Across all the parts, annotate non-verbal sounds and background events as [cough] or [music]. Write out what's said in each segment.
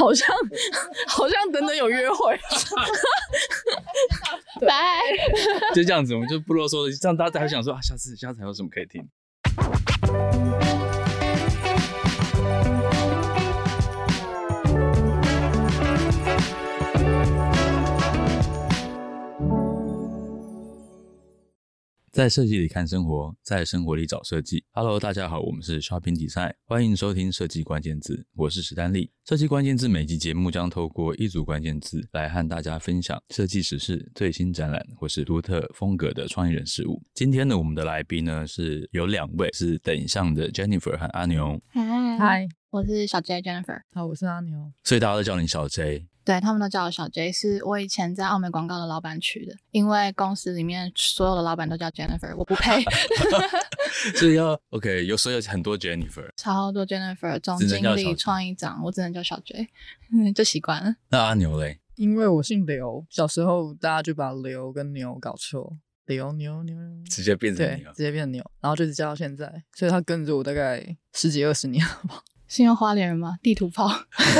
好像 [laughs] 好像等等有约会，[laughs] 拜，就这样子，我们就不啰嗦了，这样大家还想说啊，下次下次还有什么可以听。在设计里看生活，在生活里找设计。Hello，大家好，我们是 Shopping Design，欢迎收听设计关键字，我是史丹利。设计关键字每集节目将透过一组关键字来和大家分享设计时事、最新展览或是独特风格的创意人事物。今天呢，我们的来宾呢是有两位，是等向的 Jennifer 和阿牛。嗨嗨，我是小 J Jennifer。好，我是阿牛。所以大家都叫你小 J。对，他们都叫我小 J，是我以前在澳美广告的老板取的，因为公司里面所有的老板都叫 Jennifer，我不配。[laughs] 所以要 OK，有时候有很多 Jennifer，超多 Jennifer，总经理、创意长，我只能叫小 J，[laughs] 就习惯了。那阿牛嘞？因为我姓刘，小时候大家就把刘跟牛搞错，刘牛牛，直接变成牛，直接变成牛，然后就一直叫到现在，所以他跟着我大概十几二十年了吧。是用花莲人吗？地图炮，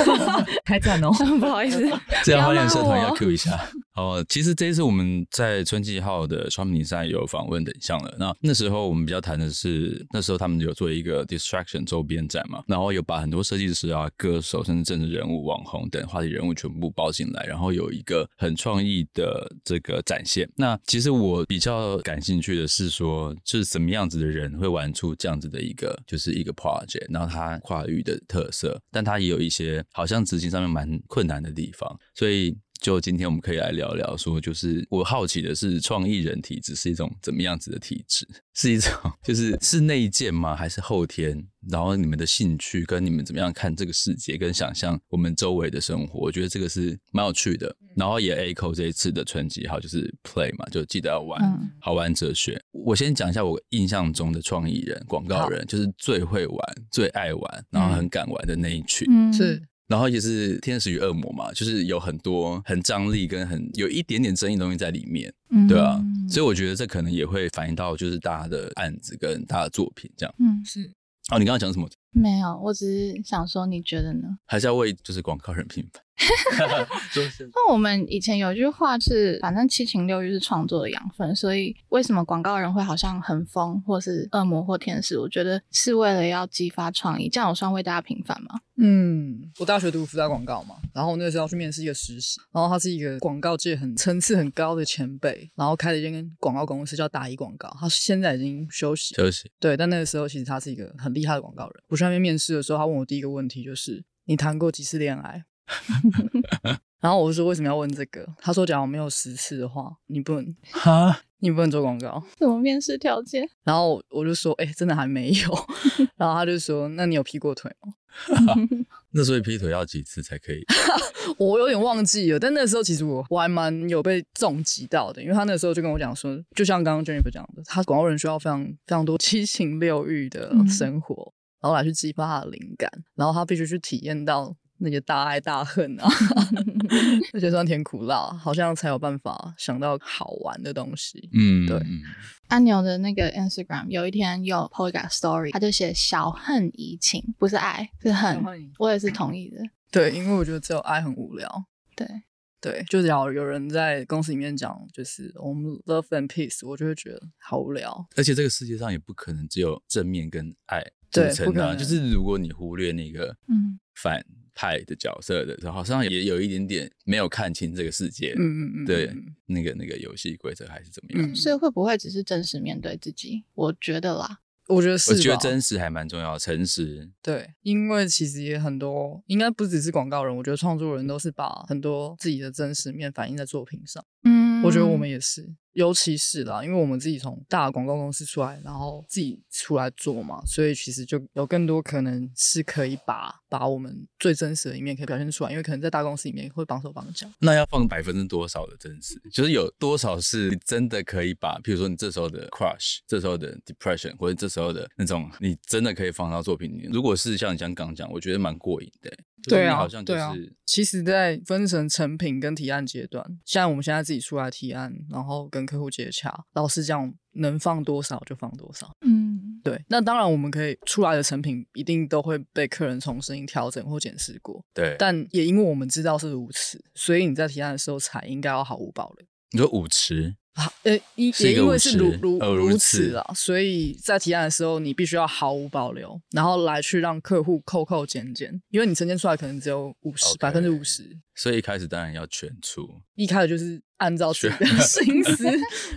[laughs] 太赞哦！[laughs] 不好意思，这样花莲社团要 Q 一下。哦，其实这一次我们在春季号的 Shopping Design 有访问等项了。那那时候我们比较谈的是，那时候他们有做一个 Distraction 周边展嘛，然后有把很多设计师啊、歌手甚至政治人物、网红等话题人物全部包进来，然后有一个很创意的这个展现。那其实我比较感兴趣的是说，就是什么样子的人会玩出这样子的一个，就是一个 project，然后它跨域的特色，但它也有一些好像执行上面蛮困难的地方，所以就今天我们可以来聊聊，说就是我好奇的是，创意人体质是一种怎么样子的体质？是一种就是是内建吗？还是后天？然后你们的兴趣跟你们怎么样看这个世界，跟想象我们周围的生活，我觉得这个是蛮有趣的。然后也 echo 这一次的春季号就是 play 嘛，就记得要玩，嗯、好玩哲学。我先讲一下我印象中的创意人、广告人，就是最会玩、最爱玩，然后很敢玩的那一群。嗯，是。然后也是天使与恶魔嘛，就是有很多很张力跟很有一点点争议的东西在里面，嗯、对啊。所以我觉得这可能也会反映到就是大家的案子跟大家的作品这样。嗯，是。哦，你刚刚讲什么？没有，我只是想说，你觉得呢？还是要为就是广告人平反。[laughs] 那我们以前有一句话是，反正七情六欲是创作的养分，所以为什么广告人会好像很疯，或是恶魔或天使？我觉得是为了要激发创意。这样我算为大家平反吗？嗯，我大学读复杂广告嘛，然后那个时候去面试一个实习，然后他是一个广告界很层次很高的前辈，然后开了一间广告公司叫大一广告，他现在已经休息休息。对，但那个时候其实他是一个很厉害的广告人。我去那边面试的时候，他问我第一个问题就是：你谈过几次恋爱？[laughs] 然后我就说，为什么要问这个？他说，假如没有十次的话，你不能哈，你不能做广告。什么面试条件？然后我就说，哎、欸，真的还没有。[laughs] 然后他就说，那你有劈过腿吗？[laughs] 那所以劈腿要几次才可以？我有点忘记了。但那时候其实我我还蛮有被重击到的，因为他那时候就跟我讲说，就像刚刚 Jennifer 讲的，他广告人需要非常非常多七情六欲的生活，嗯、然后来去激发他的灵感，然后他必须去体验到。那些大爱大恨啊，[laughs] 那些酸甜苦辣，好像才有办法想到好玩的东西。嗯，对。阿牛的那个 Instagram 有一天有 po 一个 story，他就写小恨怡情，不是爱，是恨。我也是同意的。对，因为我觉得只有爱很无聊。对，对，就只要有人在公司里面讲，就是我们 love and peace，我就会觉得好无聊。而且这个世界上也不可能只有正面跟爱组成的，就是如果你忽略那个嗯反。派的角色的时候，好像也有一点点没有看清这个世界，嗯嗯嗯，对，那个那个游戏规则还是怎么样？所以会不会只是真实面对自己？我觉得啦，我觉得是，我觉得真实还蛮重要，诚实。对，因为其实也很多，应该不只是广告人，我觉得创作人都是把很多自己的真实面反映在作品上。嗯，我觉得我们也是。尤其是啦，因为我们自己从大广告公司出来，然后自己出来做嘛，所以其实就有更多可能是可以把把我们最真实的一面可以表现出来。因为可能在大公司里面会绑手绑脚。那要放百分之多少的真实？就是有多少是你真的可以把，譬如说你这时候的 crush，这时候的 depression，或者这时候的那种，你真的可以放到作品里面。如果是像你刚刚讲，我觉得蛮过瘾的。对啊，好像就是、对啊。其实，在分成成品跟提案阶段，像我们现在自己出来提案，然后跟客户接洽，老实讲，能放多少就放多少。嗯，对。那当然，我们可以出来的成品一定都会被客人重新调整或检视过。对。但也因为我们知道是如此，所以你在提案的时候才应该要毫无保留。你说舞池？好，呃，也也因为是如如如此啊，所以在提案的时候，你必须要毫无保留，然后来去让客户扣扣减减，因为你呈现出来可能只有五十百分之五十，所以一开始当然要全出，一开始就是按照自己的 [laughs] 心思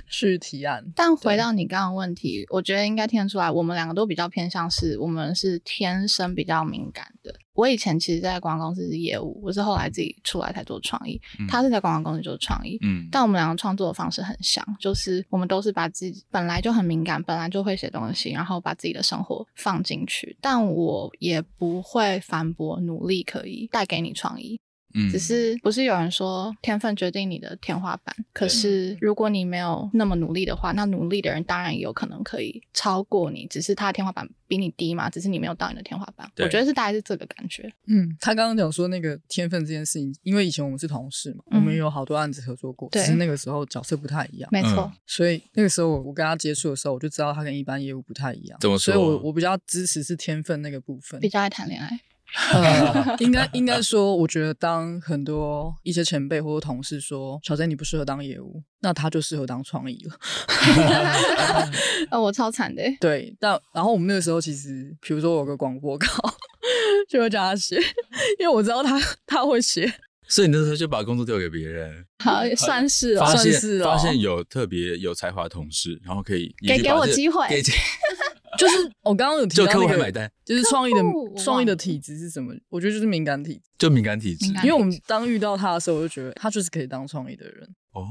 去提案。但回到你刚刚问题，我觉得应该听得出来，我们两个都比较偏向是，我们是天生比较敏感的。我以前其实，在广告公司是业务，我是后来自己出来才做创意。嗯、他是在广告公司做创意，嗯，但我们两个创作的方式很像，就是我们都是把自己本来就很敏感，本来就会写东西，然后把自己的生活放进去。但我也不会反驳努力可以带给你创意。嗯，只是不是有人说天分决定你的天花板？可是如果你没有那么努力的话，那努力的人当然也有可能可以超过你，只是他的天花板比你低嘛，只是你没有到你的天花板。我觉得是大概是这个感觉。嗯，他刚刚讲说那个天分这件事情，因为以前我们是同事嘛，嗯、我们有好多案子合作过，只是那个时候角色不太一样。没错，所以那个时候我我跟他接触的时候，我就知道他跟一般业务不太一样。怎么说？所以我我比较支持是天分那个部分，比较爱谈恋爱。[laughs] 呃，应该应该说，我觉得当很多一些前辈或者同事说小珍你不适合当业务，那他就适合当创意了。[laughs] 啊，[laughs] 我超惨的。对，但然后我们那个时候其实，比如说我有个广播稿，就会叫他写，因为我知道他他会写，所以你那时候就把工作丢给别人。好，算是哦，算是哦。发现有特别有才华的同事，然后可以给给我机会。就是我刚刚有提到那个，就客户还买单，就是创意的创意的体质是什么？我觉得就是敏感体质，就敏感体质。因为我们当遇到他的时候，我就觉得他就是可以当创意的人。哦，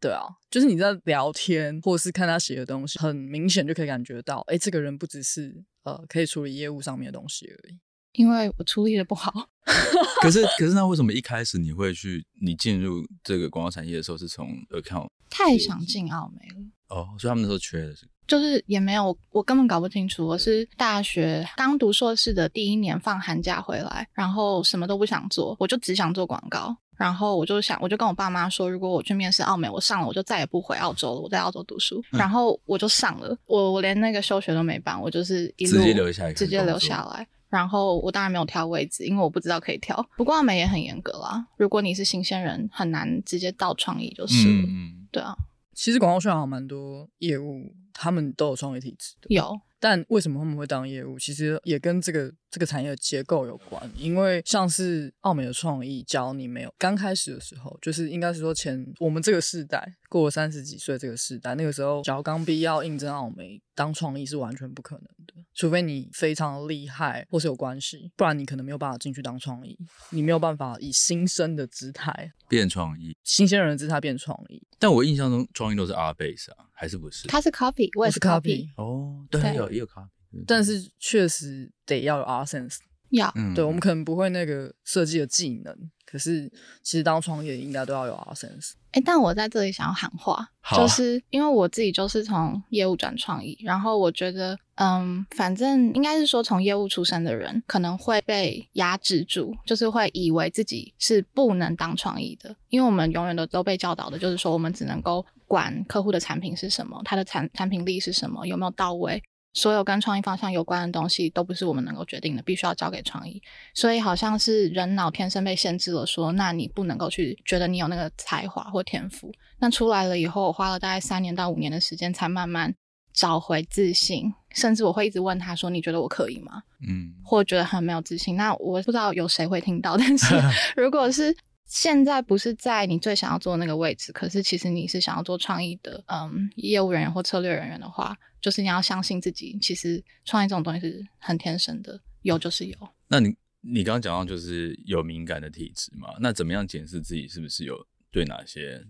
对啊，就是你在聊天或者是看他写的东西，很明显就可以感觉到，哎，这个人不只是呃可以处理业务上面的东西而已。因为我处理的不好。[laughs] 可是可是那为什么一开始你会去你进入这个广告产业的时候是从 account？太想进奥美了。哦，所以他们那时候缺的是。就是也没有，我根本搞不清楚。我是大学刚读硕士的第一年放寒假回来，然后什么都不想做，我就只想做广告。然后我就想，我就跟我爸妈说，如果我去面试澳美，我上了，我就再也不回澳洲了，我在澳洲读书。嗯、然后我就上了，我我连那个休学都没办，我就是一路直接留下来，直接留下来。然后我当然没有挑位置，因为我不知道可以挑。不过澳美也很严格啦，如果你是新鲜人，很难直接到创意就是了。嗯，对啊。其实广告圈好像蛮多业务，他们都有创维体质的。有，但为什么他们会当业务？其实也跟这个这个产业的结构有关。因为像是奥美的创意，教你没有刚开始的时候，就是应该是说前我们这个世代过了三十几岁这个世代，那个时候，假如刚毕业要应征奥美当创意是完全不可能的。除非你非常厉害或是有关系，不然你可能没有办法进去当创意。你没有办法以新生的姿态变创意，新鲜人的姿态变创意。但我印象中创意都是 R-base 啊，还是不是？他是 copy，我也是 copy。哦，对，对有也有 copy，但是确实得要有 R sense。要，对，我们可能不会那个设计的技能。可是，其实当创业应该都要有 R sense。哎，但我在这里想要喊话，啊、就是因为我自己就是从业务转创意，然后我觉得，嗯，反正应该是说从业务出身的人可能会被压制住，就是会以为自己是不能当创意的，因为我们永远都都被教导的就是说，我们只能够管客户的产品是什么，他的产产品力是什么，有没有到位。所有跟创意方向有关的东西都不是我们能够决定的，必须要交给创意。所以好像是人脑天生被限制了，说那你不能够去觉得你有那个才华或天赋。那出来了以后，我花了大概三年到五年的时间才慢慢找回自信，甚至我会一直问他说：“你觉得我可以吗？”嗯，或觉得很没有自信。那我不知道有谁会听到，但是 [laughs] 如果是现在不是在你最想要做的那个位置，可是其实你是想要做创意的，嗯，业务人员或策略人员的话。就是你要相信自己，其实创意这种东西是很天生的，有就是有。那你你刚刚讲到就是有敏感的体质嘛？那怎么样检视自己是不是有对哪些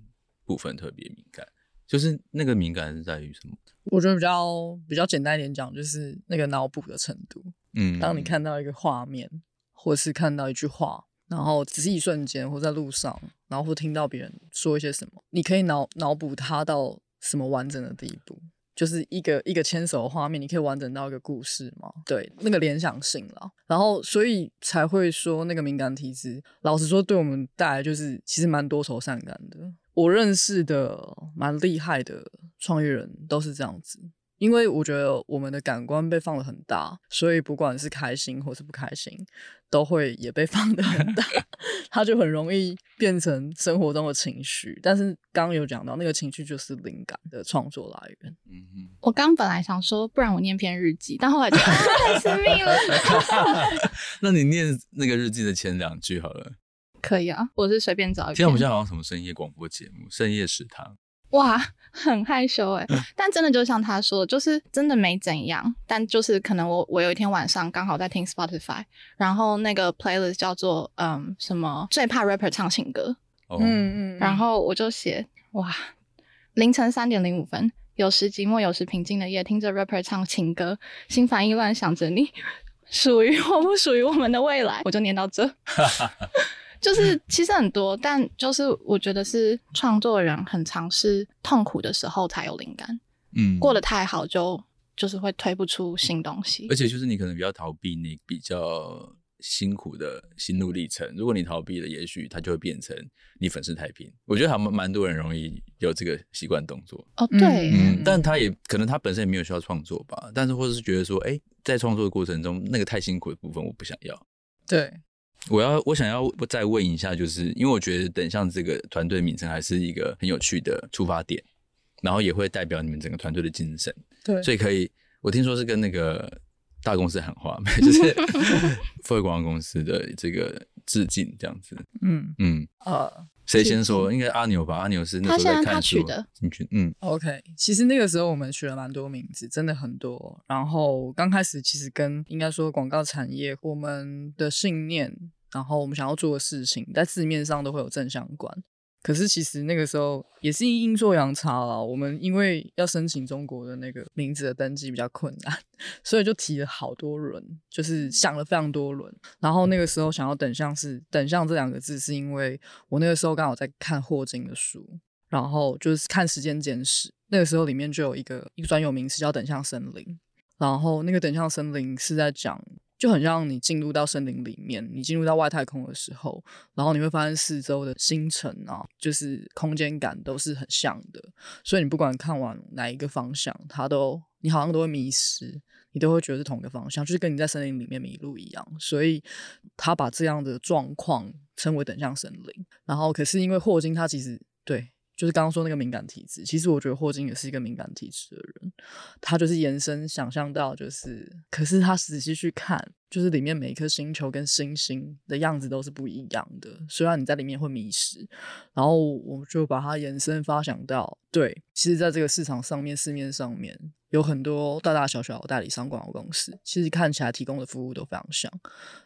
部分特别敏感？就是那个敏感是在于什么？我觉得比较比较简单一点讲，就是那个脑补的程度。嗯，当你看到一个画面，或是看到一句话，然后只是一瞬间，或在路上，然后或听到别人说一些什么，你可以脑脑补它到什么完整的地步？就是一个一个牵手的画面，你可以完整到一个故事吗？对，那个联想性了，然后所以才会说那个敏感体质。老实说，对我们带来就是其实蛮多愁善感的。我认识的蛮厉害的创业人都是这样子，因为我觉得我们的感官被放得很大，所以不管是开心或是不开心，都会也被放得很大，[laughs] 它就很容易变成生活中的情绪。但是刚刚有讲到，那个情绪就是灵感的创作来源。嗯嗯，我刚本来想说，不然我念篇日记，但后来觉得 [laughs] 太私密了。[laughs] 那你念那个日记的前两句好了。可以啊，我是随便找一篇。现在我们现在好像什么深夜广播节目，深夜食堂。哇，很害羞哎，但真的就像他说的，就是真的没怎样。但就是可能我我有一天晚上刚好在听 Spotify，然后那个 playlist 叫做嗯什么最怕 rapper 唱情歌，哦、嗯嗯，然后我就写哇，凌晨三点零五分，有时寂寞，有时平静的夜，听着 rapper 唱情歌，心烦意乱想着你，属于或不属于我们的未来，我就念到这。[laughs] 就是其实很多，但就是我觉得是创作人很尝试痛苦的时候才有灵感，嗯，过得太好就就是会推不出新东西，而且就是你可能比较逃避你比较辛苦的心路历程，如果你逃避了，也许它就会变成你粉饰太平。我觉得还蛮蛮多人容易有这个习惯动作哦，对，嗯，但他也可能他本身也没有需要创作吧，但是或者是觉得说，哎、欸，在创作的过程中那个太辛苦的部分我不想要，对。我要我想要再问一下，就是因为我觉得等一下这个团队名称还是一个很有趣的出发点，然后也会代表你们整个团队的精神。对，所以可以，我听说是跟那个大公司喊话，[laughs] 就是富贵广告公司的这个致敬这样子。嗯嗯啊，谁、呃、先说？应该阿牛吧？阿牛是那时候在看书的进去。嗯，OK。其实那个时候我们取了蛮多名字，真的很多。然后刚开始其实跟应该说广告产业，我们的信念。然后我们想要做的事情，在字面上都会有正相关，可是其实那个时候也是阴错阳差了。我们因为要申请中国的那个名字的登记比较困难，[laughs] 所以就提了好多轮，就是想了非常多轮。然后那个时候想要等向是等向这两个字，是因为我那个时候刚好在看霍金的书，然后就是看时间简史，那个时候里面就有一个一个专有名词叫等向森林，然后那个等向森林是在讲。就很像你进入到森林里面，你进入到外太空的时候，然后你会发现四周的星辰啊，就是空间感都是很像的，所以你不管看往哪一个方向，它都你好像都会迷失，你都会觉得是同一个方向，就是跟你在森林里面迷路一样。所以他把这样的状况称为等向森林。然后可是因为霍金他其实对。就是刚刚说那个敏感体质，其实我觉得霍金也是一个敏感体质的人，他就是延伸想象到，就是可是他仔细去看，就是里面每一颗星球跟星星的样子都是不一样的，虽然你在里面会迷失，然后我就把它延伸发想到，对，其实在这个市场上面，市面上面。有很多大大小小的代理商广告公司，其实看起来提供的服务都非常像，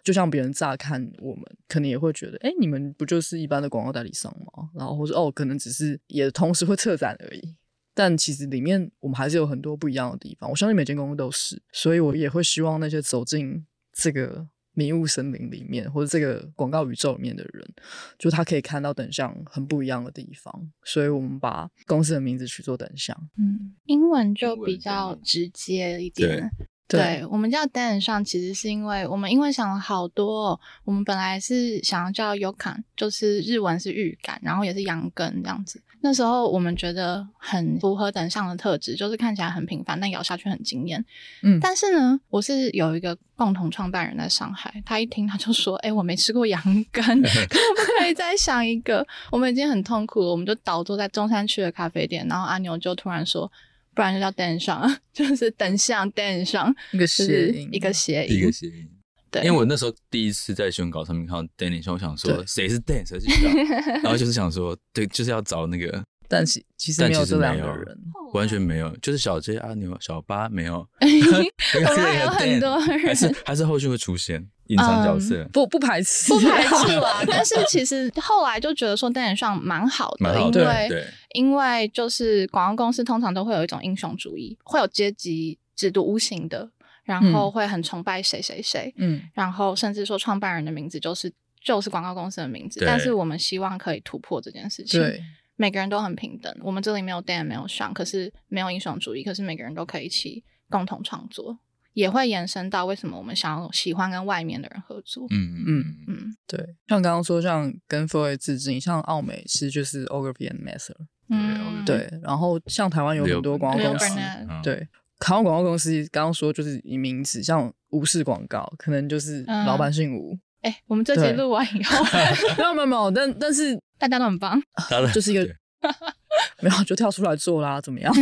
就像别人乍看我们，可能也会觉得，哎，你们不就是一般的广告代理商吗？然后或者哦，可能只是也同时会策展而已。但其实里面我们还是有很多不一样的地方。我相信每间公司都是，所以我也会希望那些走进这个。迷雾森林里面，或者这个广告宇宙里面的人，就他可以看到等向很不一样的地方，所以我们把公司的名字取作等向。嗯，英文就比较直接一点。对，对我们叫 DAN 其实是因为我们因为想了好多，哦，我们本来是想要叫 Yukan，就是日文是预感，然后也是羊羹这样子。那时候我们觉得很符合等上的特质，就是看起来很平凡，但咬下去很惊艳。嗯，但是呢，我是有一个共同创办人在上海，他一听他就说：“哎，我没吃过羊羹，可不可以再想一个？”我们已经很痛苦了，我们就倒坐在中山区的咖啡店，然后阿牛就突然说。不然就叫等上，[laughs] 就是等向等上一个谐音，一个谐音，一个谐音。对，因为我那时候第一次在新闻稿上面看到 Danny，我想说谁是 Dan，谁是然后就是想说，对，就是要找那个，[laughs] 但其其实没有这两个人，完全没有，就是小 J 阿牛、小八没有，[laughs] 我们有很多人，还是还是后续会出现。隐藏角色、嗯、不不排斥，不排斥 [laughs] 啦。但是其实后来就觉得说，电影上蛮好的，好的因为对因为就是广告公司通常都会有一种英雄主义，会有阶级制度无形的，然后会很崇拜谁谁谁，嗯，然后甚至说创办人的名字就是就是广告公司的名字。但是我们希望可以突破这件事情，对，每个人都很平等。我们这里没有 Dan 没有 Sean，可是没有英雄主义，可是每个人都可以一起共同创作。也会延伸到为什么我们想要喜欢跟外面的人合作。嗯嗯嗯，对，像刚刚说，像跟 Four A 致敬，像奥美是就是 Ogilvy and Mather，嗯，对，然后像台湾有很多广告公司，对，台湾广告公司刚刚说就是以名字，像吴氏广告，可能就是老板姓吴。哎、嗯欸，我们这集录完以后，[laughs] 没有没有没有，但但是大家都很棒，就是一个 [laughs] 没有就跳出来做啦，怎么样？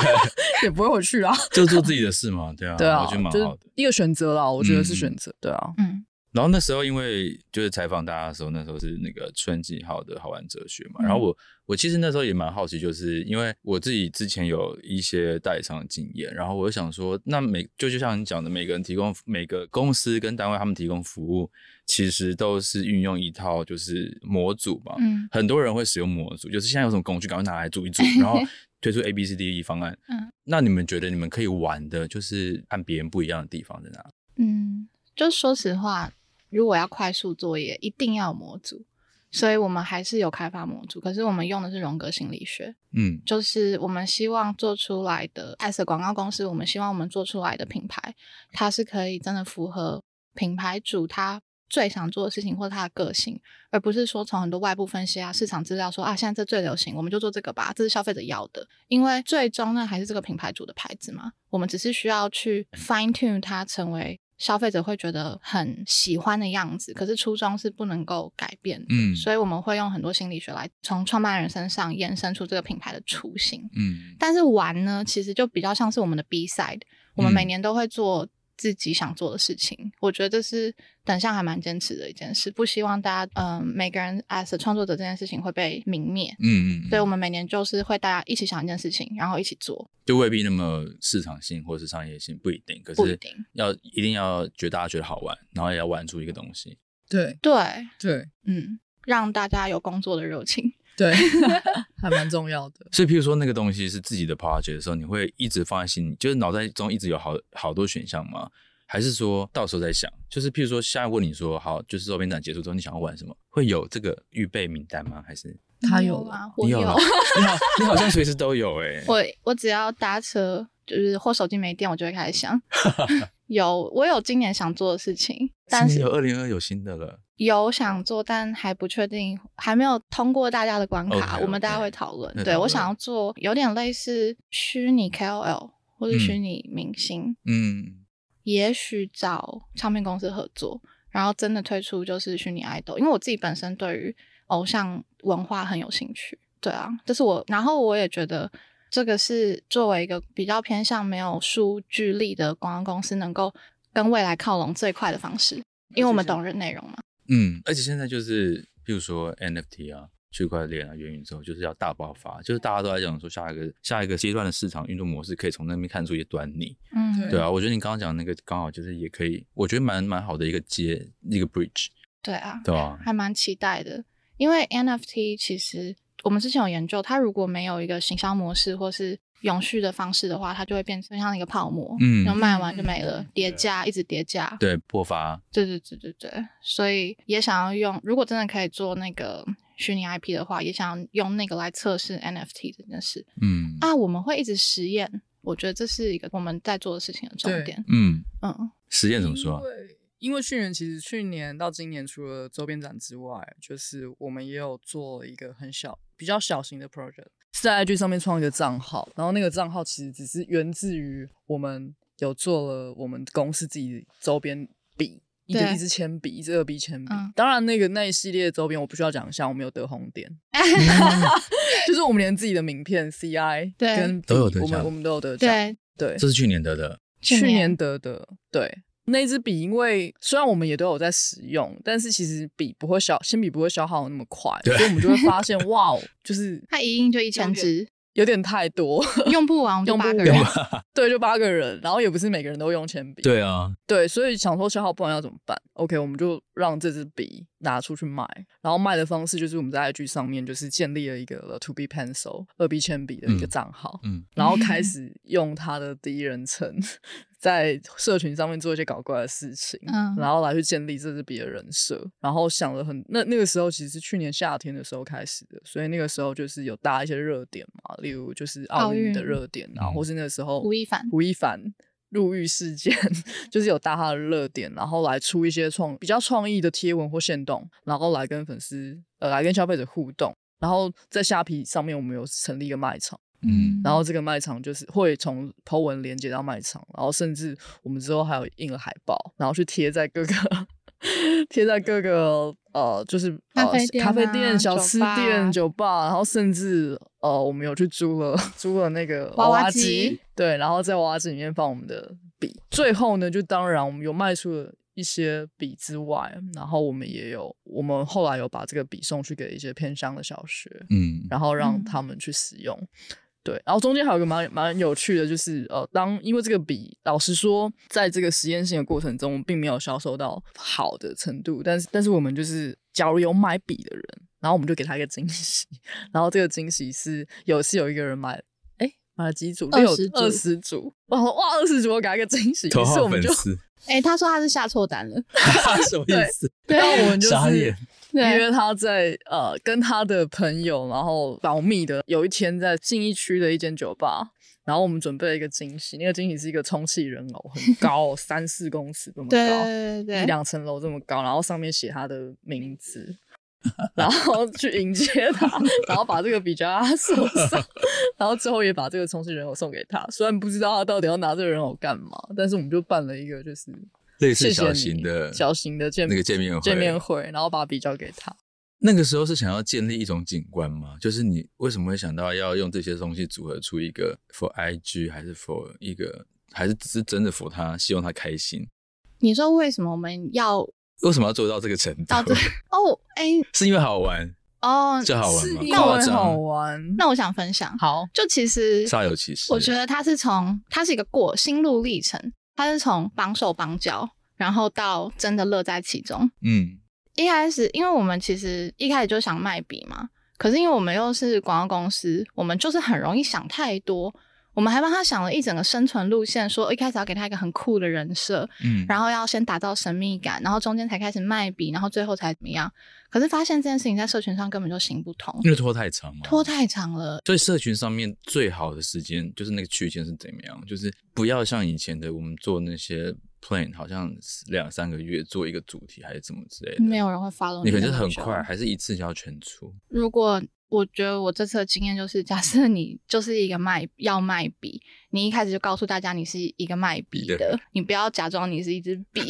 [laughs] 也不会回去啦，就做自己的事嘛，对啊，对啊，我觉得蛮好的，一个选择啦，我觉得是选择，嗯、对啊，嗯。然后那时候，因为就是采访大家的时候，那时候是那个春季号的好玩哲学嘛。然后我我其实那时候也蛮好奇，就是因为我自己之前有一些代理商的经验，然后我就想说，那每就就像你讲的，每个人提供每个公司跟单位他们提供服务，其实都是运用一套就是模组嘛。嗯。很多人会使用模组，就是现在有什么工具，赶快拿来组一组，然后 [laughs] 推出 A B C D E 方案。嗯。那你们觉得你们可以玩的，就是和别人不一样的地方在哪？嗯，就说实话。如果要快速作业，一定要有模组，所以我们还是有开发模组。可是我们用的是荣格心理学，嗯，就是我们希望做出来的，as a 广告公司，我们希望我们做出来的品牌，它是可以真的符合品牌主他最想做的事情或者他的个性，而不是说从很多外部分析啊、市场资料说啊，现在这最流行，我们就做这个吧，这是消费者要的。因为最终呢，还是这个品牌主的牌子嘛，我们只是需要去 fine tune 它成为。消费者会觉得很喜欢的样子，可是初衷是不能够改变的。嗯，所以我们会用很多心理学来从创办人身上延伸出这个品牌的雏形。嗯，但是玩呢，其实就比较像是我们的 B side，我们每年都会做。自己想做的事情，我觉得这是等下还蛮坚持的一件事，不希望大家嗯、呃、每个人 as 创作者这件事情会被泯灭，嗯嗯，所以我们每年就是会大家一起想一件事情，然后一起做，就未必那么市场性或是商业性不一定，可是不一定。要一定要觉得大家觉得好玩，然后也要玩出一个东西，对对对，嗯，让大家有工作的热情。对，[laughs] 还蛮重要的。所以，譬如说那个东西是自己的 project 的时候，你会一直放在心里，就是脑袋中一直有好好多选项吗？还是说到时候再想？就是譬如说，下一问你说好，就是周边展结束之后，你想要玩什么？会有这个预备名单吗？还是他有吗？我有，[laughs] 你好，你好像随时都有哎、欸。我我只要搭车，就是或手机没电，我就会开始想。[laughs] 有，我有今年想做的事情，但是有二零二有新的了。有想做，但还不确定，还没有通过大家的关卡。Okay, okay. 我们大家会讨论。对，我想要做有点类似虚拟 KOL 或者虚拟明星。嗯，嗯也许找唱片公司合作，然后真的推出就是虚拟爱豆。因为我自己本身对于偶像文化很有兴趣。对啊，这是我。然后我也觉得这个是作为一个比较偏向没有数据力的广告公司，能够跟未来靠拢最快的方式，因为我们懂人内容嘛。嗯，而且现在就是，比如说 NFT 啊、区块链啊、元宇宙，就是要大爆发，就是大家都在讲说下一个下一个阶段的市场运作模式，可以从那边看出一些端倪。嗯，对啊，我觉得你刚刚讲那个刚好就是也可以，我觉得蛮蛮好的一个接一个 bridge。对啊，对啊，还蛮期待的，因为 NFT 其实我们之前有研究，它如果没有一个行销模式或是永续的方式的话，它就会变成像一个泡沫，嗯，然后卖完就没了，叠加一直叠加，对，破发，对对对对对，所以也想要用，如果真的可以做那个虚拟 IP 的话，也想用那个来测试 NFT 这件事，嗯，啊，我们会一直实验，我觉得这是一个我们在做的事情的重点，嗯。嗯，实验怎么说？因为去年其实去年到今年，除了周边展之外，就是我们也有做一个很小、比较小型的 project，是在 IG 上面创一个账号，然后那个账号其实只是源自于我们有做了我们公司自己周边笔，一个一支铅笔，一支二 B 铅笔。嗯、当然，那个那一系列的周边我不需要讲一下，我们有得红点，[laughs] 嗯、就是我们连自己的名片 CI 跟都有得奖，我们我们都有得奖，对对，这是去年得的，去年得的，对。那支笔，因为虽然我们也都有在使用，但是其实笔不会消，铅笔不会消耗那么快，所以我们就会发现，哇哦，就是它一印就一千支，有点太多，用不完，用八个人，[laughs] 对，就八个人，然后也不是每个人都用铅笔，对啊，对，所以想说消耗不完要怎么办？OK，我们就让这支笔拿出去卖，然后卖的方式就是我们在 IG 上面就是建立了一个 To Be Pencil 二 B 铅笔的一个账号，嗯，嗯然后开始用它的第一人称。在社群上面做一些搞怪的事情，嗯，然后来去建立这支笔的人设，然后想了很那那个时候其实是去年夏天的时候开始的，所以那个时候就是有搭一些热点嘛，例如就是奥运的热点，然后或是那个时候吴亦凡吴亦凡入狱事件，[laughs] 就是有搭他的热点，然后来出一些创比较创意的贴文或线动，然后来跟粉丝呃来跟消费者互动，然后在虾皮上面我们有成立一个卖场。嗯，然后这个卖场就是会从 po 文连接到卖场，然后甚至我们之后还有印了海报，然后去贴在各个 [laughs] 贴在各个呃，就是咖啡店、啊、咖啡店、小吃店、酒吧，然后甚至呃，我们有去租了 [laughs] 租了那个娃娃机，对，然后在娃娃机里面放我们的笔。最后呢，就当然我们有卖出了一些笔之外，然后我们也有，我们后来有把这个笔送去给一些偏乡的小学，嗯，然后让他们去使用。嗯对，然后中间还有一个蛮蛮有趣的，就是呃，当因为这个笔，老实说，在这个实验性的过程中，并没有销售到好的程度，但是但是我们就是，假如有买笔的人，然后我们就给他一个惊喜，然后这个惊喜是有是有一个人买，哎，买了几组？二十组，二十组，哇哇，二十组，我给他一个惊喜，于是我们就，哎，他说他是下错单了，[laughs] 什么意思？对，然后我们就是。因为他在呃跟他的朋友，然后保密的有一天在信义区的一间酒吧，然后我们准备了一个惊喜，那个惊喜是一个充气人偶，很高，[laughs] 三四公尺这么高，对对对，一两层楼这么高，然后上面写他的名字，然后去迎接他，然后把这个比较他手上，然后最后也把这个充气人偶送给他。虽然不知道他到底要拿这个人偶干嘛，但是我们就办了一个就是。类似小型的、小型的见那个见面会，见面会，然后把笔交给他。那个时候是想要建立一种景观吗？就是你为什么会想到要用这些东西组合出一个 for IG，还是 for 一个，还是只是真的 for 他，希望他开心？你说为什么我们要？[laughs] 为什么要做到这个程度？[laughs] 哦，哎，[laughs] 是因为好玩哦，这好玩吗？那我好玩，那我想分享。好，就其实煞有其事。我觉得它是从，它是一个过心路历程。他是从绑手绑脚，然后到真的乐在其中。嗯，一开始，因为我们其实一开始就想卖笔嘛，可是因为我们又是广告公司，我们就是很容易想太多。我们还帮他想了一整个生存路线，说一开始要给他一个很酷的人设，嗯，然后要先打造神秘感，然后中间才开始卖笔，然后最后才怎么样？可是发现这件事情在社群上根本就行不通，因为拖太长了，拖太长了。所以社群上面最好的时间就是那个区间是怎么样？就是不要像以前的我们做那些 plan，好像两三个月做一个主题还是怎么之类的，没有人会 follow 你。你可是很快，还是一次就要全出？如果我觉得我这次的经验就是，假设你就是一个卖要卖笔，你一开始就告诉大家你是一个卖笔的，你不要假装你是一支笔。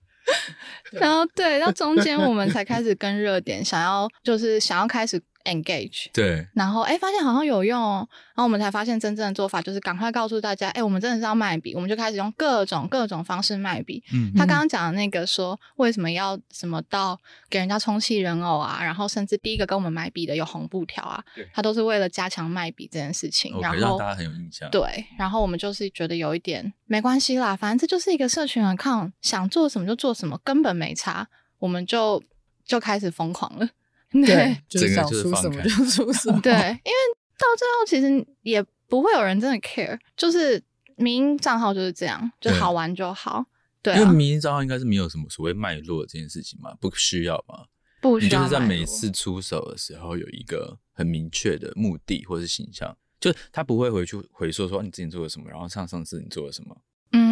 [laughs] 然后对，到中间我们才开始跟热点，想要就是想要开始。Engage 对，然后哎，发现好像有用哦，然后我们才发现真正的做法就是赶快告诉大家，哎，我们真的是要卖笔，我们就开始用各种各种方式卖笔。嗯，他刚刚讲的那个说为什么要什么到给人家充气人偶啊，然后甚至第一个跟我们买笔的有红布条啊，他都是为了加强卖笔这件事情，okay, 然后让大家很有印象。对，然后我们就是觉得有一点没关系啦，反正这就是一个社群 account，想做什么就做什么，根本没差，我们就就开始疯狂了。[laughs] 对，就是想出什么就出 [laughs] 什么。对，因为到最后其实也不会有人真的 care，就是名账号就是这样，就好玩就好。对，因为名账号应该是没有什么所谓脉络这件事情嘛，不需要嘛。不需要。你就是在每次出手的时候有一个很明确的目的或是形象，就他不会回去回溯说你之前做了什么，然后上上次你做了什么。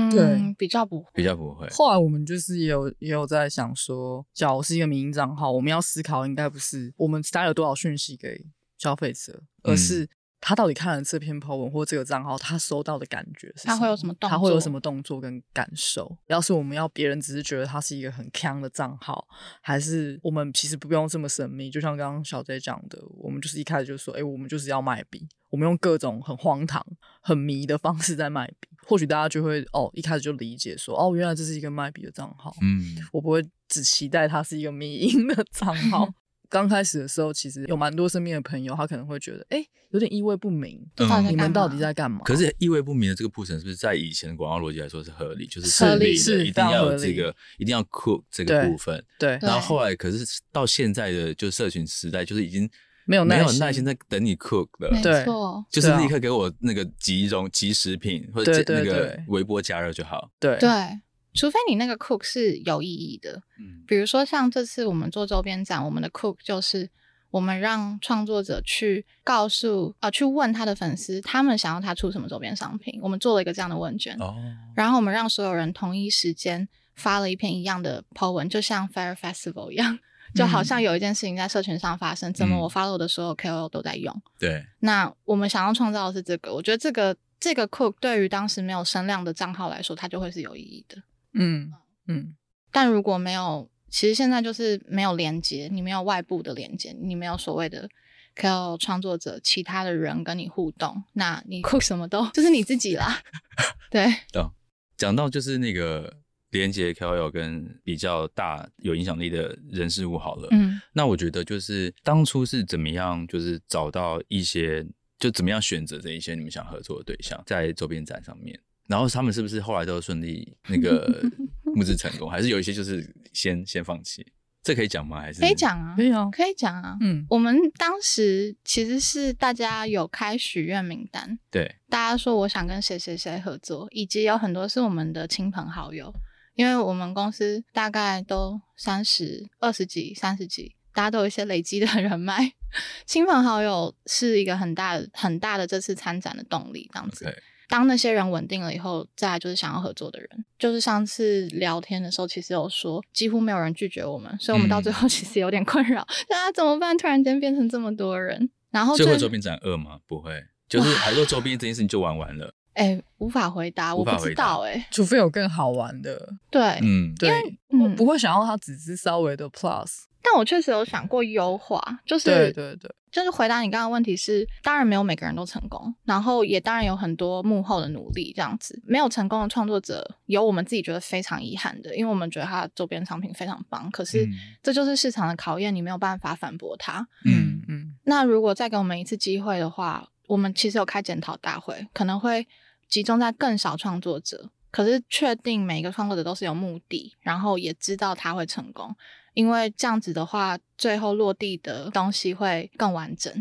嗯，对，比较不会，比较不会。后来我们就是也有也有在想说，假如是一个民营账号，我们要思考应该不是我们带了多少讯息给消费者，而是他到底看了这篇 po 文或这个账号，他收到的感觉是，他会有什么动作，他会有什么动作跟感受。要是我们要别人只是觉得他是一个很强的账号，还是我们其实不用这么神秘？就像刚刚小 J 讲的，我们就是一开始就说，哎、欸，我们就是要卖笔，我们用各种很荒唐、很迷的方式在卖笔。或许大家就会哦，一开始就理解说哦，原来这是一个卖笔的账号。嗯，我不会只期待它是一个迷因的账号。刚开始的时候，其实有蛮多身边的朋友，他可能会觉得哎，有点意味不明，嗯、你们到底在干嘛？可是意味不明的这个铺陈，是不是在以前的广告逻辑来说是合理？就是合理是，一定要有这个，一定要 cook 这个部分。对。然后后来，可是到现在的就社群时代，就是已经。没有耐心，没有耐心在等你 cook 的，对，没错，就是立刻给我那个即溶即食品或者那个微波加热就好。对对，除非你那个 cook 是有意义的，嗯，比如说像这次我们做周边展，我们的 cook 就是我们让创作者去告诉啊、呃，去问他的粉丝，他们想要他出什么周边商品，我们做了一个这样的问卷，哦，然后我们让所有人同一时间发了一篇一样的 po 文，就像 Fair Festival 一样。[laughs] 就好像有一件事情在社群上发生，怎么我 follow 的所有 KOL 都在用？对。那我们想要创造的是这个，我觉得这个这个 Cook 对于当时没有声量的账号来说，它就会是有意义的。嗯嗯。但如果没有，其实现在就是没有连接，你没有外部的连接，你没有所谓的 KOL 创作者，其他的人跟你互动，那你 Cook 什么都就是你自己啦。[laughs] 对。哦，讲到就是那个。连接 KOL 跟比较大有影响力的人事物好了，嗯，那我觉得就是当初是怎么样，就是找到一些，就怎么样选择这一些你们想合作的对象，在周边展上面，然后他们是不是后来都顺利那个 [laughs] 募资成功，还是有一些就是先先放弃？这可以讲吗？还是可以讲啊，可以啊，可以讲啊。嗯，我们当时其实是大家有开许愿名单，对，大家说我想跟谁谁谁合作，以及有很多是我们的亲朋好友。因为我们公司大概都三十二十几、三十几，大家都有一些累积的人脉，[laughs] 亲朋好友是一个很大的、很大的这次参展的动力。这样子，Okay. 当那些人稳定了以后，再来就是想要合作的人。就是上次聊天的时候，其实有说几乎没有人拒绝我们，所以我们到最后 [laughs] 其实有点困扰，那、嗯、怎么办？突然间变成这么多人，然后最后周边展二吗？不会，就是还做周边这件事情就玩完了。哎、欸，无法回答，我不知道哎、欸，除非有更好玩的。对，嗯，对，我不会想要它只是稍微的 plus，但我确实有想过优化，就是对对对，就是回答你刚刚问题是，当然没有每个人都成功，然后也当然有很多幕后的努力，这样子没有成功的创作者，有我们自己觉得非常遗憾的，因为我们觉得他的周边商品非常棒，可是这就是市场的考验，你没有办法反驳他。嗯嗯，那如果再给我们一次机会的话，我们其实有开检讨大会，可能会。集中在更少创作者，可是确定每一个创作者都是有目的，然后也知道他会成功，因为这样子的话，最后落地的东西会更完整。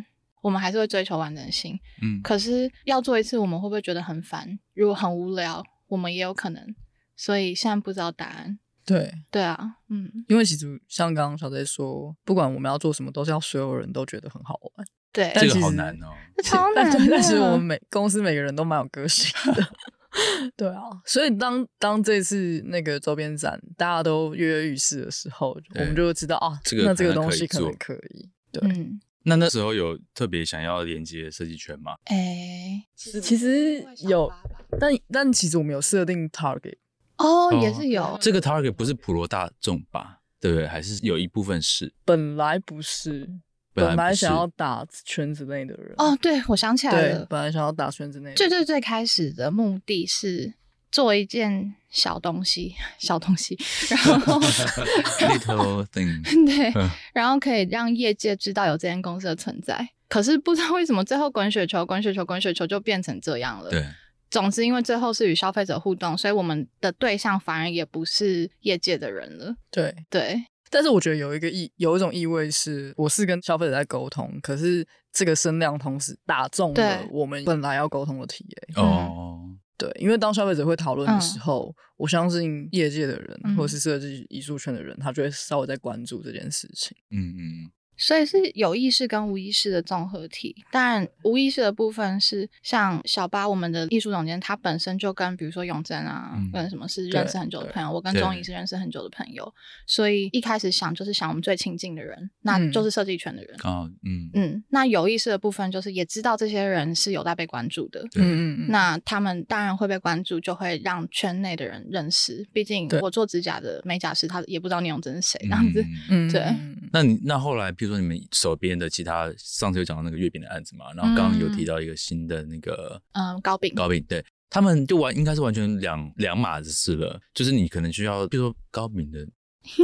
我们还是会追求完整性，嗯。可是要做一次，我们会不会觉得很烦？如果很无聊，我们也有可能。所以现在不知道答案。对，对啊，嗯。因为其实像刚刚小 J 说，不管我们要做什么，都是要所有人都觉得很好玩。对，这个好难哦，超难。但是我们每公司每个人都蛮有个性的，[laughs] [laughs] 对啊。所以当当这次那个周边展大家都跃跃欲试的时候，我们就会知道啊，这个那这个东西可能可以。对，嗯。那那时候有特别想要连接设计圈吗？哎、欸，其实有，但但其实我们有设定 target。哦，也是有。这个 target 不是普罗大众吧？对不对？还是有一部分是？本来不是。本来想要打圈子内的人哦，对，我想起来了。对，本来想要打圈子内。最最最开始的目的是做一件小东西，小东西，然后 [laughs] little thing，[laughs] 对，然后可以让业界知道有这间公司的存在。可是不知道为什么最后滚雪球，滚雪球，滚雪球就变成这样了。对，总之因为最后是与消费者互动，所以我们的对象反而也不是业界的人了。对对。但是我觉得有一个意，有一种意味是，我是跟消费者在沟通，可是这个声量同时打中了我们本来要沟通的题。哦，对，因为当消费者会讨论的时候，嗯，我相信业界的人，嗯，或是设计艺术圈的人，他就会稍微在关注这件事情。嗯嗯。所以是有意识跟无意识的综合体。当然，无意识的部分是像小巴，我们的艺术总监，他本身就跟比如说永贞啊，嗯、跟什么是认识很久的朋友。我跟钟颖是认识很久的朋友，所以一开始想就是想我们最亲近的人，那就是设计圈的人。啊、嗯，嗯嗯。那有意识的部分就是也知道这些人是有待被关注的。嗯嗯嗯。那他们当然会被关注，就会让圈内的人认识。毕竟我做指甲的美甲师，他也不知道聂永贞是谁，这样子。嗯，对。那你那后来，比如说你们手边的其他，上次有讲到那个月饼的案子嘛，然后刚刚有提到一个新的那个，嗯，糕饼，糕饼，对，他们就完应该是完全两两码子事了，就是你可能需要，比如说糕饼的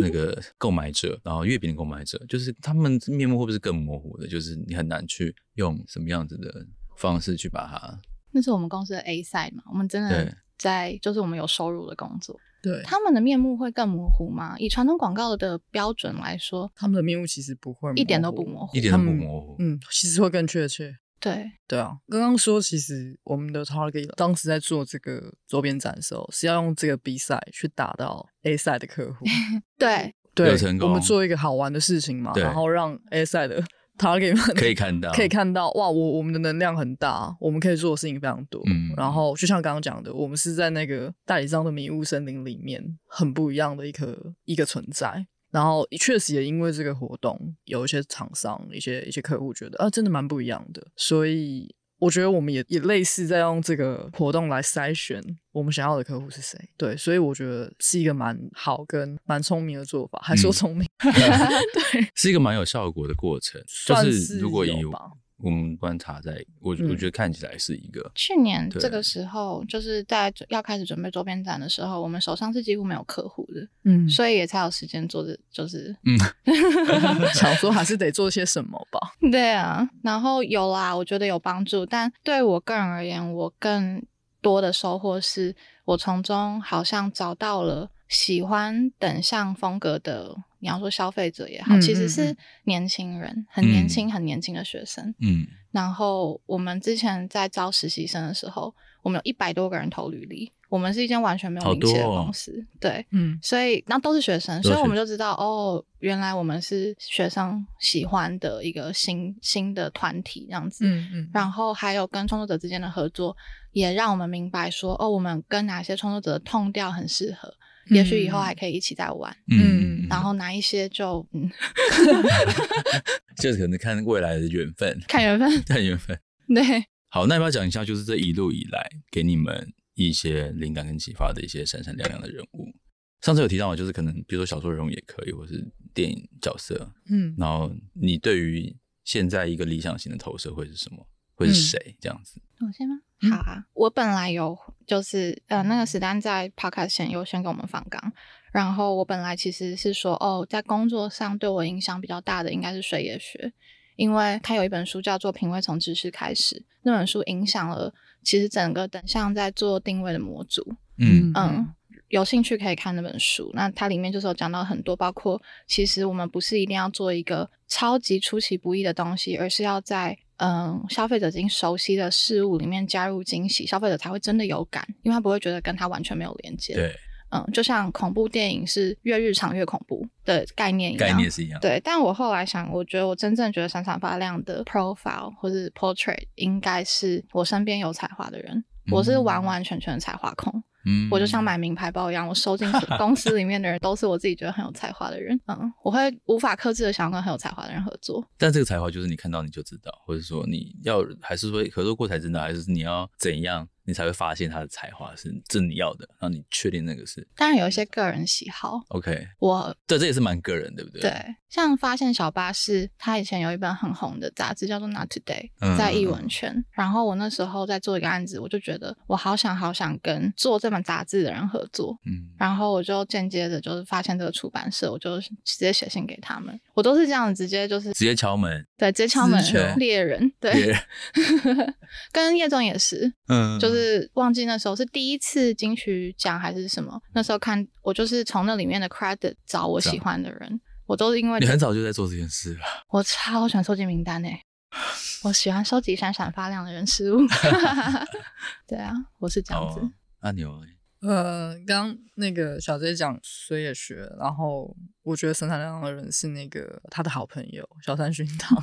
那个 [laughs] 购买者，然后月饼的购买者，就是他们面目会不会是更模糊的？就是你很难去用什么样子的方式去把它。那是我们公司的 A side 嘛，我们真的在，就是我们有收入的工作。对，他们的面目会更模糊吗？以传统广告的标准来说，他们的面目其实不会，一点都不模糊，一点都不模糊。嗯，其实会更确切。对对啊，刚刚说其实我们的 target 当时在做这个周边展的时候，是要用这个 B side 去打到 A side 的客户。[laughs] 对对，我们做一个好玩的事情嘛，然后让 A side 的。Target 可以看到，可以看到，哇！我我们的能量很大，我们可以做的事情非常多。嗯，然后就像刚刚讲的，我们是在那个大理商的迷雾森林里面，很不一样的一个一个存在。然后确实也因为这个活动，有一些厂商、一些一些客户觉得啊，真的蛮不一样的。所以我觉得我们也也类似在用这个活动来筛选我们想要的客户是谁。对，所以我觉得是一个蛮好跟蛮聪明的做法，还说聪明，嗯、[laughs] [laughs] 对，是一个蛮有效果的过程。就是如果以我们观察在，我我觉得看起来是一个。去年这个时候，就是在要开始准备周边展的时候，我们手上是几乎没有客户的，嗯，所以也才有时间做的，就是嗯，[laughs] 想说还是得做些什么吧。[laughs] 对啊，然后有啦，我觉得有帮助，但对我个人而言，我更多的收获是我从中好像找到了喜欢等向风格的。你要说消费者也好，其实是年轻人，嗯、很年轻、很年轻的学生。嗯，然后我们之前在招实习生的时候，我们有一百多个人投履历。我们是一间完全没有名气的公司，哦、对，嗯，所以那都是学生，所以我们就知道，哦，原来我们是学生喜欢的一个新新的团体这样子。嗯嗯。然后还有跟创作者之间的合作，也让我们明白说，哦，我们跟哪些创作者的 tone 调很适合。也许以后还可以一起再玩，嗯，然后哪一些就嗯，就是可能看未来的缘分，看缘分，看缘分，对。[laughs] 好，那要不要讲一下，就是这一路以来给你们一些灵感跟启发的一些闪闪亮亮的人物？上次有提到嘛，就是可能比如说小说人物也可以，或是电影角色，嗯，然后你对于现在一个理想型的投射会是什么？会是谁？这样子？我先吗？好啊，我本来有就是呃，那个史丹在 podcast 前优先给我们放纲，然后我本来其实是说哦，在工作上对我影响比较大的应该是水野学，因为他有一本书叫做《品味从知识开始》，那本书影响了其实整个等向在做定位的模组，嗯嗯，有兴趣可以看那本书，那它里面就是有讲到很多，包括其实我们不是一定要做一个超级出其不意的东西，而是要在嗯，消费者已经熟悉的事物里面加入惊喜，消费者才会真的有感，因为他不会觉得跟他完全没有连接。对，嗯，就像恐怖电影是越日常越恐怖的概念一样，概念是一样。对，但我后来想，我觉得我真正觉得闪闪发亮的 profile 或是 portrait 应该是我身边有才华的人，嗯、我是完完全全的才华控。嗯，我就像买名牌包一样，我收进 [laughs] 公司里面的人都是我自己觉得很有才华的人。嗯，我会无法克制的想要跟很有才华的人合作。但这个才华就是你看到你就知道，或者说你要还是说合作过才知道，还是你要怎样？你才会发现他的才华是这你要的，让你确定那个是。当然有一些个人喜好。OK，我对这也是蛮个人，对不对？对，像发现小巴士，他以前有一本很红的杂志叫做《Not Today》，在译文圈。嗯、然后我那时候在做一个案子，我就觉得我好想好想跟做这本杂志的人合作。嗯，然后我就间接的就是发现这个出版社，我就直接写信给他们。我都是这样，直接就是直接敲门，对，直接敲门猎人，对，[laughs] 跟叶总也是，嗯，就是。是忘记那时候是第一次金曲奖还是什么？那时候看我就是从那里面的 credit 找我喜欢的人，我都是因为你很早就在做这件事了。我超喜欢收集名单诶，我喜欢收集闪闪发亮的人事物。[laughs] 对啊，我是这样子。阿牛，呃，刚那个小 J 讲水野学，然后我觉得闪闪亮亮的人是那个他的好朋友小山薰堂。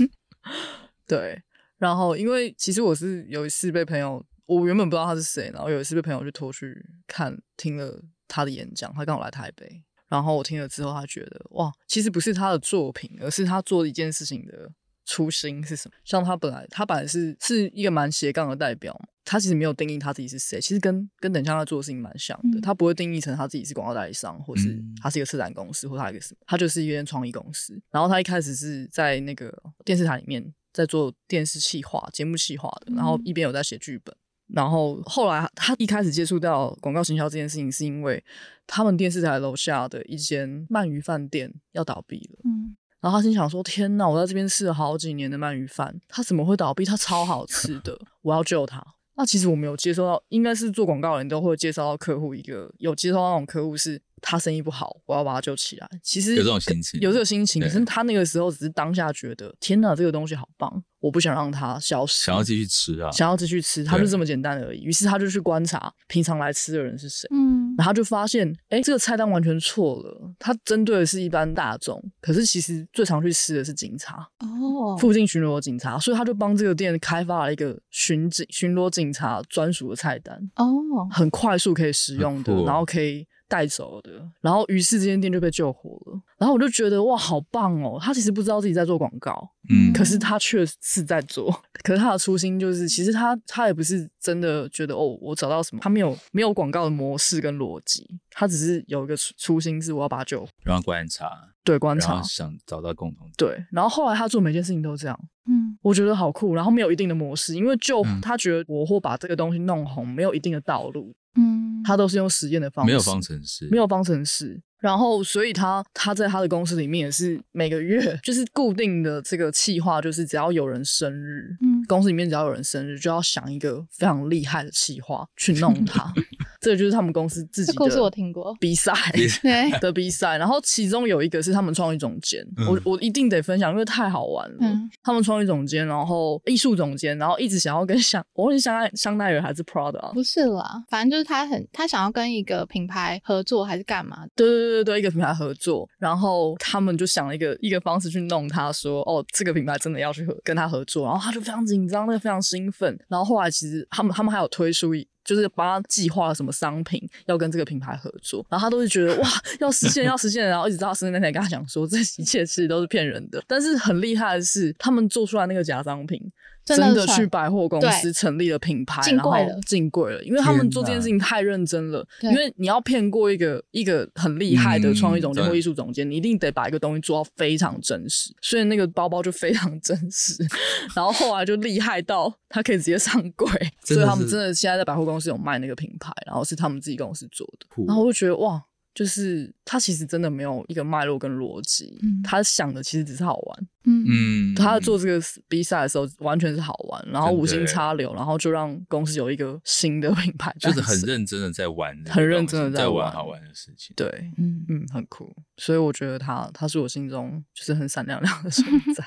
对，然后因为其实我是有一次被朋友。我原本不知道他是谁，然后有一次被朋友就拖去看，听了他的演讲，他刚好来台北，然后我听了之后，他觉得哇，其实不是他的作品，而是他做一件事情的初心是什么？像他本来，他本来是是一个蛮斜杠的代表，他其实没有定义他自己是谁，其实跟跟等下他做的事情蛮像的，他不会定义成他自己是广告代理商，或是他是一个策展公司，或他一个什么，他就是一间创意公司。然后他一开始是在那个电视台里面在做电视企划、节目企划的，然后一边有在写剧本。然后后来他一开始接触到广告行销这件事情，是因为他们电视台楼下的一间鳗鱼饭店要倒闭了。嗯，然后他心想说：“天哪，我在这边吃了好几年的鳗鱼饭，它怎么会倒闭？它超好吃的，我要救它。”那其实我没有接收到，应该是做广告的人都会介绍到客户一个有接收到那种客户是。他生意不好，我要把他救起来。其实有这种心情，有这个心情。可是他那个时候只是当下觉得，天哪，这个东西好棒，我不想让它消失，想要继续吃啊，想要继续吃，他就这么简单而已。于是他就去观察平常来吃的人是谁，嗯，然后他就发现，哎，这个菜单完全错了。他针对的是一般大众，可是其实最常去吃的是警察哦，附近巡逻警察，所以他就帮这个店开发了一个巡警巡逻警察专属的菜单哦，很快速可以使用的，然后可以。带走的。然后于是这间店就被救活了。然后我就觉得哇，好棒哦！他其实不知道自己在做广告，嗯，可是他确实是在做。可是他的初心就是，其实他他也不是真的觉得哦，我找到什么，他没有没有广告的模式跟逻辑，他只是有一个初心是我要把他救活，然后观察，对观察，想找到共同点，对。然后后来他做每件事情都这样，嗯，我觉得好酷。然后没有一定的模式，因为就他觉得我或把这个东西弄红，没有一定的道路，嗯，他都是用实验的方式，没有方程式，没有方程式。然后，所以他他在他的公司里面也是每个月就是固定的这个企划，就是只要有人生日，嗯，公司里面只要有人生日，就要想一个非常厉害的企划去弄他。[laughs] 这个就是他们公司自己的故事，我听过比赛 [laughs] 的比赛。然后其中有一个是他们创意总监，嗯、我我一定得分享，因为太好玩了。嗯、他们创意总监，然后艺术总监，然后一直想要跟香，我问是香奈香奈儿还是 Prada 啊？不是啦，反正就是他很他想要跟一个品牌合作还是干嘛？对对对对对，一个品牌合作，然后他们就想了一个一个方式去弄他，说哦，这个品牌真的要去和跟他合作，然后他就非常紧张，那个非常兴奋。然后后来其实他们他们还有推出。就是帮他计划什么商品要跟这个品牌合作，然后他都是觉得哇，要实现要实现，然后一直到生日那天跟他讲说，这一切其实都是骗人的。但是很厉害的是，他们做出来那个假商品。真的去百货公司成立了品牌，然后进柜了，因为他们做这件事情太认真了。因为你要骗过一个一个很厉害的创意总监或艺术总监，你一定得把一个东西做到非常真实。所以那个包包就非常真实，[laughs] 然后后来就厉害到他可以直接上柜，所以他们真的现在在百货公司有卖那个品牌，然后是他们自己公司做的。然后我就觉得哇。就是他其实真的没有一个脉络跟逻辑，嗯、他想的其实只是好玩。嗯，他做这个比赛的时候完全是好玩，然后无心插柳，然后就让公司有一个新的品牌，就是很认真的在玩，很认真的在玩好玩的事情。对，嗯嗯，很酷。所以我觉得他他是我心中就是很闪亮亮的存 [laughs] 在。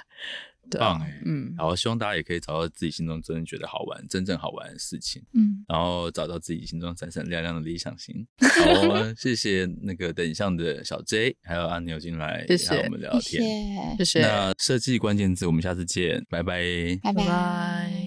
对棒哎、欸，嗯，好，希望大家也可以找到自己心中真正觉得好玩、真正好玩的事情，嗯，然后找到自己心中闪闪亮亮的理想型。[laughs] 好，谢谢那个等向的小 J，还有阿牛进来和我们聊天，谢谢。那设计关键字，我们下次见，拜拜，拜拜。